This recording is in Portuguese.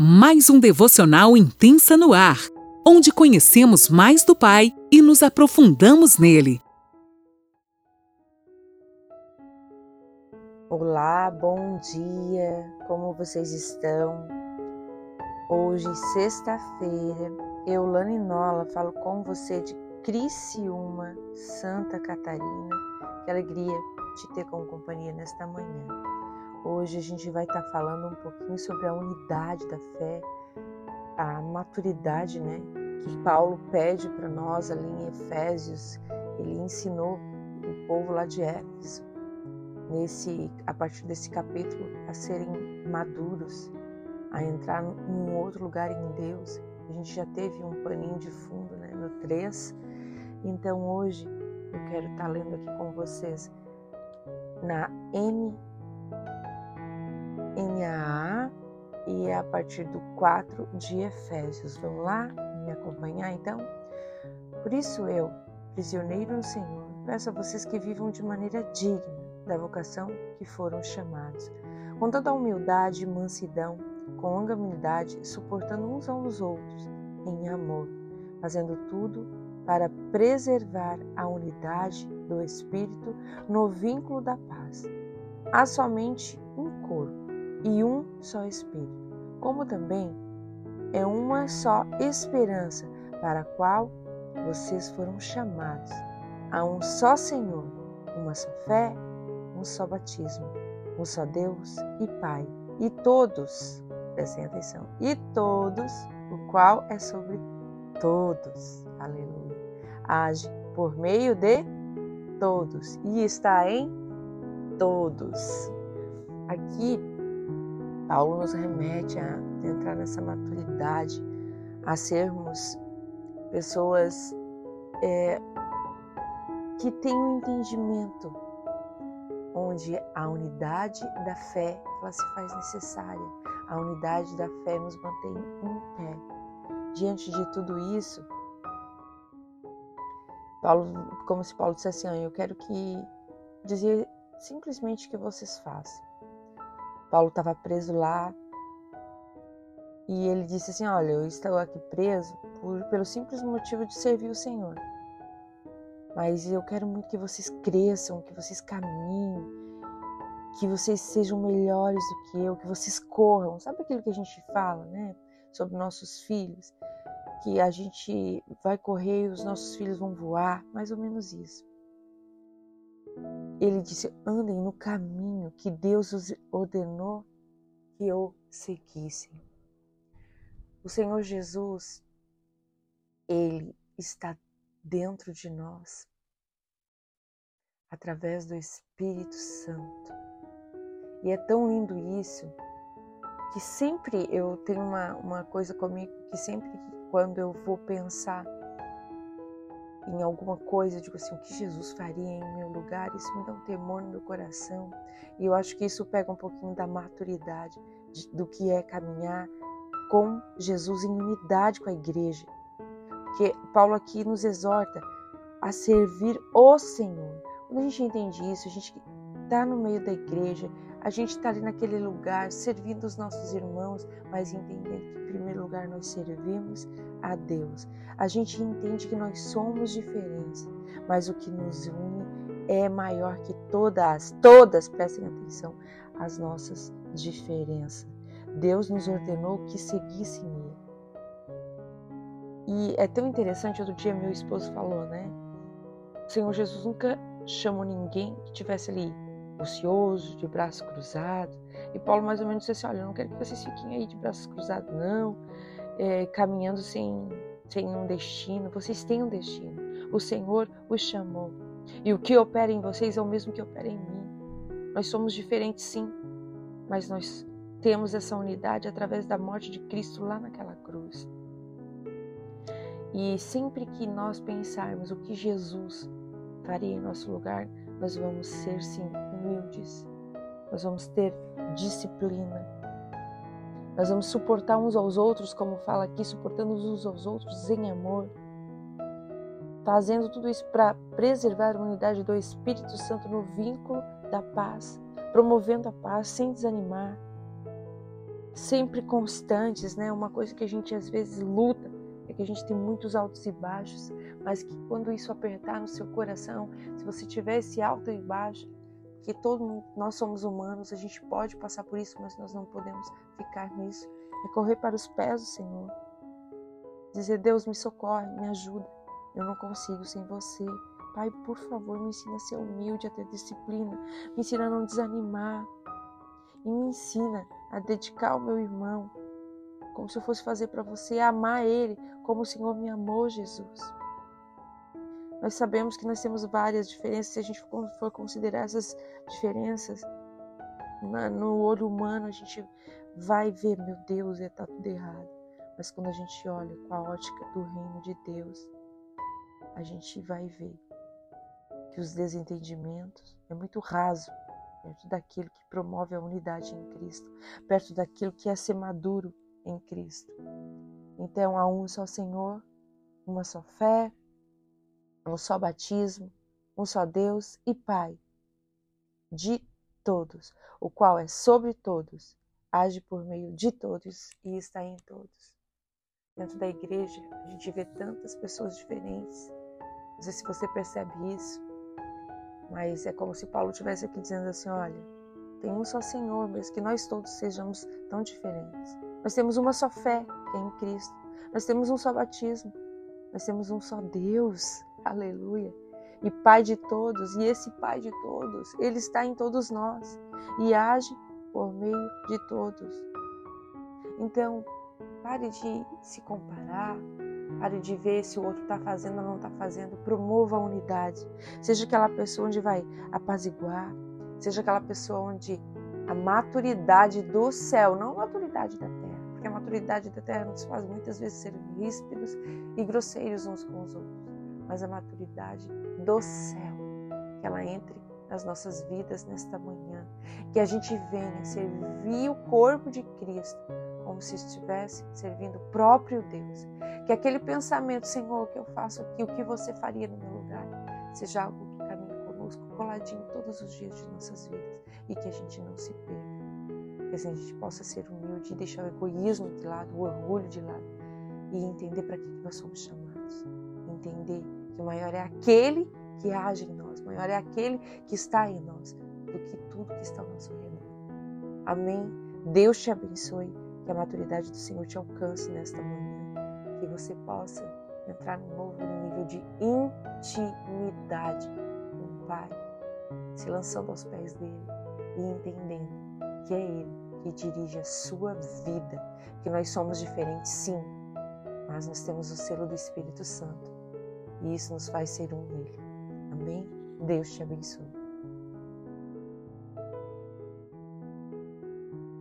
mais um devocional intensa no ar, onde conhecemos mais do Pai e nos aprofundamos nele. Olá, bom dia, como vocês estão? Hoje, sexta-feira, eu, Lani Nola, falo com você de Criciúma, Santa Catarina. Que alegria te ter como companhia nesta manhã. Hoje a gente vai estar falando um pouquinho sobre a unidade da fé, a maturidade, né, que Paulo pede para nós ali em Efésios. Ele ensinou o povo lá de Éfeso, nesse, a partir desse capítulo, a serem maduros, a entrar num outro lugar em Deus. A gente já teve um paninho de fundo né, no 3. Então hoje eu quero estar lendo aqui com vocês na N NAA e é a partir do 4 de Efésios. Vamos lá me acompanhar então? Por isso eu, prisioneiro no Senhor, peço a vocês que vivam de maneira digna da vocação que foram chamados, com toda a humildade e mansidão, com longanimidade, suportando uns aos outros em amor, fazendo tudo para preservar a unidade do Espírito no vínculo da paz. Há somente um corpo e um só Espírito, como também é uma só esperança para a qual vocês foram chamados. Há um só Senhor, uma só fé, um só batismo, um só Deus e Pai, e todos, prestem atenção, e todos, o qual é sobre todos, aleluia, age por meio de todos e está em todos. Aqui Paulo nos remete a entrar nessa maturidade, a sermos pessoas é, que têm um entendimento onde a unidade da fé ela se faz necessária. A unidade da fé nos mantém em pé. Diante de tudo isso, Paulo, como se Paulo dissesse assim, eu quero que dizer simplesmente que vocês façam. Paulo estava preso lá e ele disse assim: Olha, eu estou aqui preso por, pelo simples motivo de servir o Senhor. Mas eu quero muito que vocês cresçam, que vocês caminhem, que vocês sejam melhores do que eu, que vocês corram. Sabe aquilo que a gente fala, né? Sobre nossos filhos? Que a gente vai correr e os nossos filhos vão voar, mais ou menos isso. Ele disse: andem no caminho que Deus os ordenou que eu seguisse. O Senhor Jesus, Ele está dentro de nós, através do Espírito Santo. E é tão lindo isso, que sempre eu tenho uma, uma coisa comigo, que sempre quando eu vou pensar em alguma coisa, digo assim, o que Jesus faria em meu lugar, isso me dá um temor no meu coração. E eu acho que isso pega um pouquinho da maturidade de, do que é caminhar com Jesus em unidade com a igreja. Porque Paulo aqui nos exorta a servir o Senhor. Quando a gente entende isso, a gente está no meio da igreja, a gente está ali naquele lugar servindo os nossos irmãos, mas entendendo que em primeiro lugar nós servimos a Deus. A gente entende que nós somos diferentes, mas o que nos une é maior que todas, todas, prestem atenção, as nossas diferenças. Deus nos ordenou que seguissem Ele. E é tão interessante, outro dia meu esposo falou, né? O Senhor Jesus nunca chamou ninguém que estivesse ali ocioso, de braço cruzado. E Paulo mais ou menos disse assim, olha, eu não quero que vocês fiquem aí de braços cruzados, não, é, caminhando sem, sem um destino. Vocês têm um destino. O Senhor os chamou. E o que opera em vocês é o mesmo que opera em mim. Nós somos diferentes, sim, mas nós temos essa unidade através da morte de Cristo lá naquela cruz. E sempre que nós pensarmos o que Jesus faria em nosso lugar, nós vamos ser sim humildes, nós vamos ter disciplina, nós vamos suportar uns aos outros, como fala aqui, suportando uns aos outros em amor, fazendo tudo isso para preservar a unidade do Espírito Santo no vínculo da paz, promovendo a paz sem desanimar, sempre constantes, né? Uma coisa que a gente às vezes luta é que a gente tem muitos altos e baixos, mas que quando isso apertar no seu coração, se você tiver esse alto e baixo, que todo nós somos humanos, a gente pode passar por isso, mas nós não podemos ficar nisso. É correr para os pés do Senhor. Dizer, Deus, me socorre, me ajuda. Eu não consigo sem você. Pai, por favor, me ensina a ser humilde, a ter disciplina. Me ensina a não desanimar. E me ensina a dedicar ao meu irmão, como se eu fosse fazer para você, amar ele como o Senhor me amou, Jesus. Nós sabemos que nós temos várias diferenças, se a gente for considerar essas diferenças no olho humano, a gente vai ver, meu Deus, está tudo errado. Mas quando a gente olha com a ótica do reino de Deus, a gente vai ver que os desentendimentos é muito raso perto daquilo que promove a unidade em Cristo, perto daquilo que é ser maduro em Cristo. Então há um só Senhor, uma só fé, um só batismo, um só Deus e Pai de todos, o qual é sobre todos, age por meio de todos e está em todos. Dentro da igreja, a gente vê tantas pessoas diferentes. Não sei se você percebe isso, mas é como se Paulo estivesse aqui dizendo assim: olha, tem um só Senhor, mesmo que nós todos sejamos tão diferentes. Nós temos uma só fé, que é em Cristo. Nós temos um só batismo. Nós temos um só Deus. Aleluia. E Pai de todos, e esse Pai de todos, ele está em todos nós e age por meio de todos. Então, pare de se comparar, pare de ver se o outro está fazendo ou não está fazendo. Promova a unidade. Seja aquela pessoa onde vai apaziguar, seja aquela pessoa onde a maturidade do céu, não a maturidade da terra, porque a maturidade da terra nos faz muitas vezes ser ríspidos e grosseiros uns com os outros, mas a maturidade do céu, que ela entre nas nossas vidas nesta manhã, que a gente venha servir o corpo de Cristo como se estivesse servindo o próprio Deus, que aquele pensamento, Senhor, que eu faço aqui, o que você faria no meu lugar, seja algo que caminhe conosco, coladinho todos os dias de nossas vidas. E que a gente não se perca. Que assim a gente possa ser humilde e deixar o egoísmo de lado, o orgulho de lado. E entender para que nós somos chamados. Entender que maior é aquele que age em nós, maior é aquele que está em nós do que tudo que está ao nosso redor. Amém. Deus te abençoe, que a maturidade do Senhor te alcance nesta manhã, que você possa entrar num novo nível de intimidade com o Pai, se lançando aos pés dele e entendendo que é Ele que dirige a sua vida, que nós somos diferentes, sim, mas nós temos o selo do Espírito Santo e isso nos faz ser um nele. Amém? Deus te abençoe.